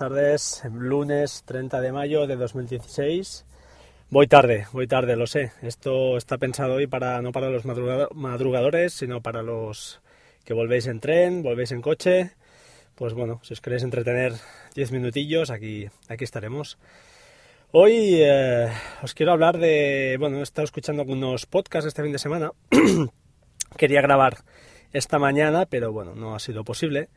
tardes. Lunes 30 de mayo de 2016. Voy tarde, voy tarde, lo sé. Esto está pensado hoy para no para los madrugadores, sino para los que volvéis en tren, volvéis en coche. Pues bueno, si os queréis entretener 10 minutillos, aquí, aquí estaremos. Hoy eh, os quiero hablar de... Bueno, he estado escuchando algunos podcasts este fin de semana. Quería grabar esta mañana, pero bueno, no ha sido posible.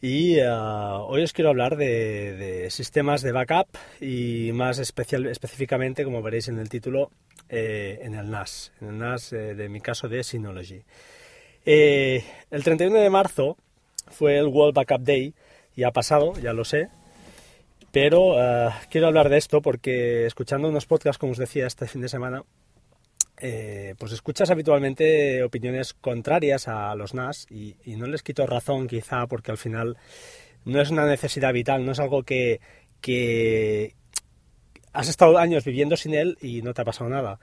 Y eh, hoy os quiero hablar de, sistemas de backup y más especial, específicamente, como veréis en el título, eh, en el NAS, en el NAS eh, de mi caso de Synology. el 31 de marzo fue el World Backup Day y ha pasado, ya lo sé, pero quiero hablar de esto porque escuchando unos podcasts, como os decía, este fin de semana, eh, pues escuchas habitualmente opiniones contrarias a los NAS y, no les quito razón quizá porque al final no es una necesidad vital, no es algo que, que has estado años viviendo sin él y no te ha pasado nada.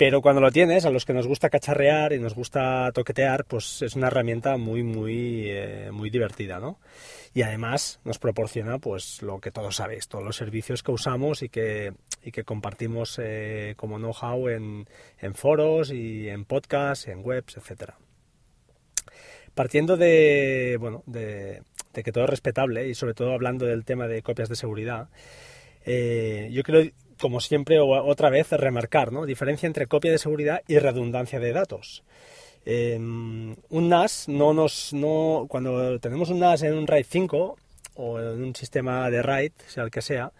Pero cuando lo tienes, a los que nos gusta cacharrear y nos gusta toquetear, pues es una herramienta muy, muy, eh, muy divertida, ¿no? Y además nos proporciona, pues, lo que todos sabéis, todos los servicios que usamos y que, y que compartimos eh, como know-how en, en, foros y en podcasts, en webs, etcétera. Partiendo de, bueno, de, de, que todo es respetable y sobre todo hablando del tema de copias de seguridad, eh, yo creo como siempre, otra vez remarcar, ¿no? Diferencia entre copia de seguridad y redundancia de datos. Em, un NAS no nos no cuando tenemos un NAS en un RAID 5 o en un sistema de RAID, sea el que sea,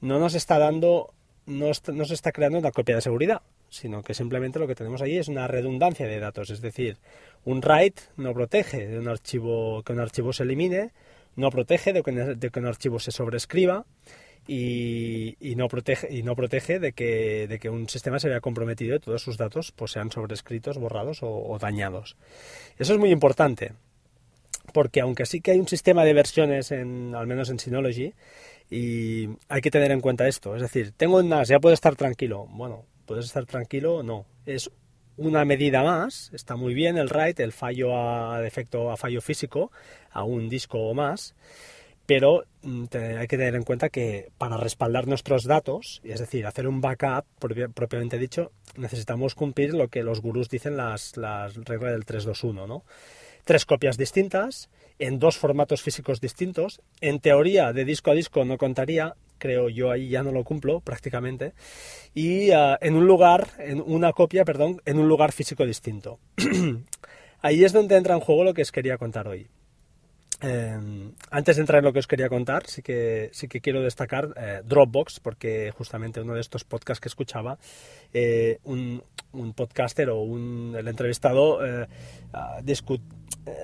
no nos está dando no, no se está creando una copia de seguridad, sino que simplemente lo que tenemos ahí es una redundancia de datos, es decir, un RAID no protege de un archivo que un archivo se elimine, no protege de que, de que un archivo se sobrescriba y, no protege, y no protege de que, de que un sistema se vea comprometido y todos sus datos pues, sean sobrescritos, borrados o, dañados. Eso es muy importante, porque aunque sí que hay un sistema de versiones, en, al menos en Synology, y hay que tener en cuenta esto. Es decir, tengo un NAS, ya puedo estar tranquilo. Bueno, ¿puedes estar tranquilo? No. Es una medida más, está muy bien el write, el fallo a defecto a fallo físico, a un disco o más, pero mm, hay que tener en cuenta que para respaldar nuestros datos, es decir, hacer un backup propiamente dicho, necesitamos cumplir lo que los gurús dicen las, las reglas del 321, ¿no? Tres copias distintas, en dos formatos físicos distintos. En teoría, de disco a disco no contaría, creo yo ahí ya no lo cumplo prácticamente. Y ah, en un lugar, en una copia, perdón, en un lugar físico distinto. ahí es donde entra en juego lo que os quería contar hoy. Em, antes de entrar en lo que os quería contar, sí que, sí que quiero destacar eh, Dropbox, porque justamente uno de estos podcasts que escuchaba, eh, un, podcaster o un, el entrevistado eh,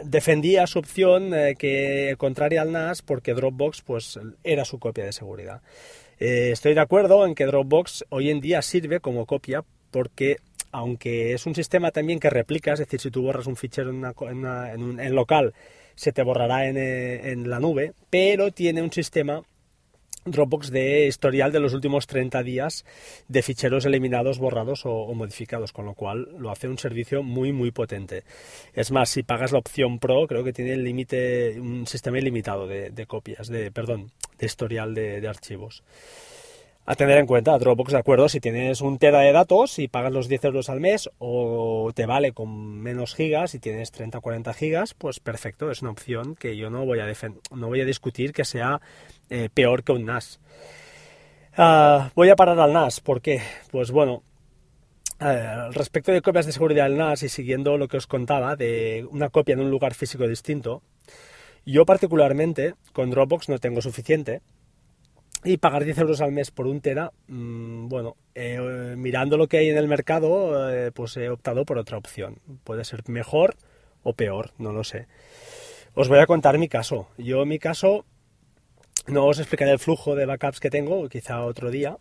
defendía su opción que contraria al NAS porque Dropbox pues, era su copia de seguridad. estoy de acuerdo en que Dropbox hoy en día sirve como copia porque aunque es un sistema también que replica, es decir, si tú borras un fichero en, en, en local, se te borrará eh, en, la nube, pero tiene un sistema Dropbox de historial de los últimos 30 días de ficheros eliminados, borrados o, modificados, con lo cual lo hace un servicio muy muy potente. Es más, si pagas la opción Pro, creo que tiene el límite, un sistema ilimitado de, copias, de perdón, de historial de archivos a tener en cuenta. Dropbox, de acuerdo, si tienes un tera de datos y pagas los 10 euros al mes o te vale con menos gigas y tienes 30 o 40 gigas, pues perfecto, es una opción que yo no voy a, no voy a discutir que sea eh, peor que un NAS. Ah, voy a parar al NAS, ¿por qué? Pues bueno, eh, respecto de copias de seguridad del NAS y siguiendo lo que os contaba de una copia en un lugar físico distinto, yo particularmente con Dropbox no tengo suficiente y pagar 10 euros al mes por un tera, mm, bueno, eh, mirando lo que hay en el mercado, eh, pues he optado por otra opción. Puede ser mejor o peor, no lo sé. Os voy a contar mi caso. Yo, en mi caso, no os explicaré el flujo de backups que tengo, quizá otro día,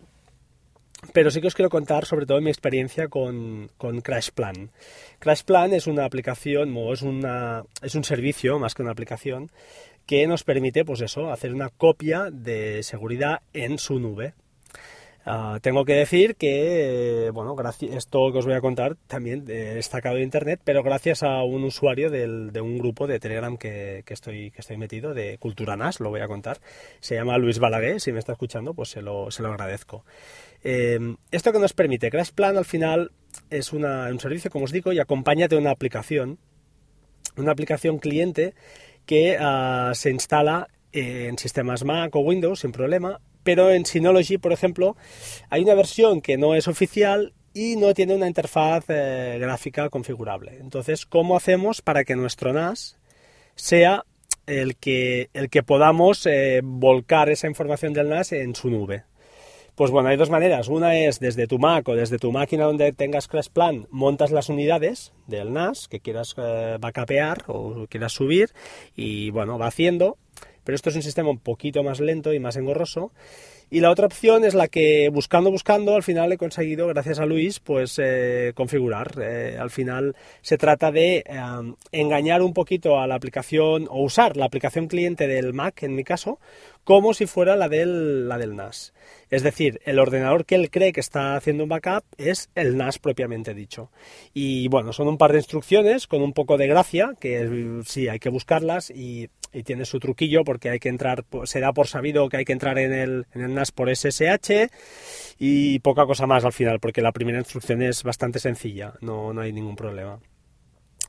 pero sí que os quiero contar sobre todo mi experiencia con, con CrashPlan. CrashPlan es una aplicación, o es, una, es un servicio más que una aplicación, que nos permite, pues eso, hacer una copia de seguridad en su nube. Ah, tengo que decir que, bueno, esto que os voy a contar también he destacado de internet, pero gracias a un usuario de un grupo de Telegram que, estoy, que estoy metido, de Cultura NAS, lo voy a contar. Se llama Luis Balaguer, si me está escuchando, pues se lo, se lo agradezco. Eh, esto que nos permite, CrashPlan al final es un servicio, como os digo, y acompaña de una aplicación, una aplicación cliente que ah, se instala en sistemas Mac o Windows sin problema pero en Synology, por ejemplo, hay una versión que no es oficial y no tiene una interfaz eh, gráfica configurable. Entonces, ¿cómo hacemos para que nuestro NAS sea el que, el que podamos eh, volcar esa información del NAS en su nube? Pues bueno, hay dos maneras. Una es desde tu Mac o desde tu máquina donde tengas Plan, montas las unidades del NAS que quieras eh, o quieras subir y bueno, va haciendo pero esto es un sistema un poquito más lento y más engorroso. Y la otra opción es la que buscando, buscando, al final he conseguido, gracias a Luis, pues eh, configurar. Eh, al final se trata de eh, engañar un poquito a la aplicación o usar la aplicación cliente del Mac, en mi caso, como si fuera la del, la del NAS. Es decir, el ordenador que él cree que está haciendo un backup es el NAS propiamente dicho. Y bueno, son un par de instrucciones con un poco de gracia, que sí, hay que buscarlas y, tiene su truquillo porque hay que entrar, se da por sabido que hay que entrar en el, en el NAS por SSH y poca cosa más al final, porque la primera instrucción es bastante sencilla, no, no hay ningún problema.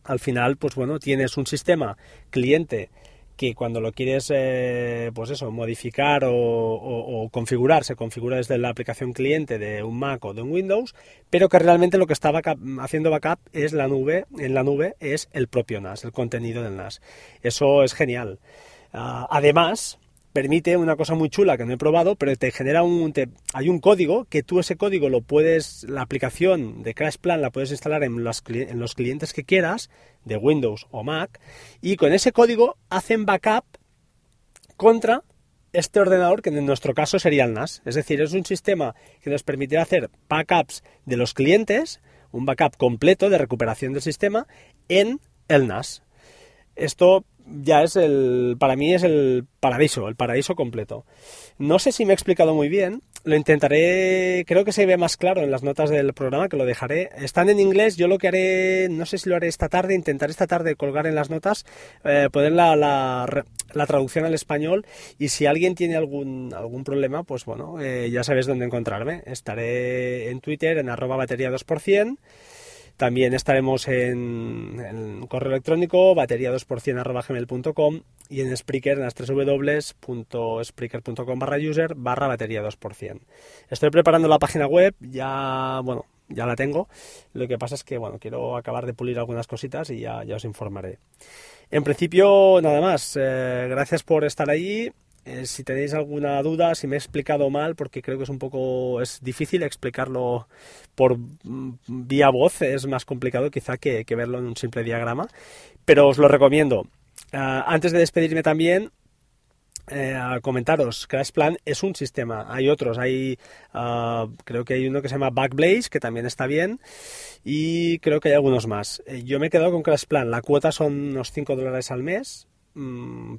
Al final, pues bueno, tienes un sistema cliente que cuando lo quieres, eh, pues eso, modificar o, configurar, se configura desde la aplicación cliente de un Mac o de un Windows, pero que realmente lo que está haciendo backup es la nube, en la nube es el propio NAS, el contenido del NAS. Eso es genial. Ah, además, permite una cosa muy chula que no he probado, pero te genera un hay un código que tú ese código lo puedes la aplicación de Crash Plan la puedes instalar en los, en los clientes que quieras de Windows o Mac y con ese código hacen backup contra este ordenador que en nuestro caso sería el NAS, es decir, es un sistema que nos permitirá hacer backups de los clientes, un backup completo de recuperación del sistema en el NAS. Esto ya es el, para mí es el paraíso, el paraíso completo. No sé si me he explicado muy bien, lo intentaré, creo que se ve más claro en las notas del programa, que lo dejaré. Están en inglés, yo lo que haré, no sé si lo haré esta tarde, intentaré esta tarde colgar en las notas, eh, poner la, la, traducción al español y si alguien tiene algún, algún problema, pues bueno, eh, ya sabes dónde encontrarme. Estaré en Twitter en arroba batería 2%. También estaremos en, correo electrónico batería2%.gmail.com y en Spreaker en las www.spreaker.com barra user barra batería 2%. Estoy preparando la página web, ya, bueno, ya la tengo. Lo que pasa es que, bueno, quiero acabar de pulir algunas cositas y ya, ya os informaré. En principio, nada más. Eh, gracias por estar ahí. Eh, si tenéis alguna duda, si me he explicado mal, porque creo que es un poco es difícil explicarlo por mm, vía voz, es más complicado quizá que, verlo en un simple diagrama, pero os lo recomiendo. Ah, antes de despedirme también, eh, comentaros, CrashPlan es un sistema, hay otros, hay ah, creo que hay uno que se llama Backblaze, que también está bien, y creo que hay algunos más. Eh, yo me he quedado con CrashPlan, la cuota son unos 5 dólares al mes,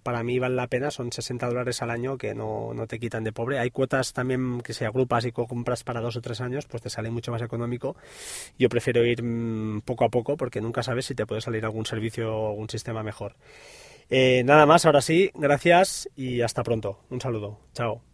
para mí vale la pena, son 60 dólares al año que no, no, te quitan de pobre. Hay cuotas también que si agrupas y compras para dos o tres años, pues te sale mucho más económico. Yo prefiero ir mm, poco a poco porque nunca sabes si te puede salir algún servicio o algún sistema mejor. Eh, nada más, ahora sí, gracias y hasta pronto. Un saludo. Chao.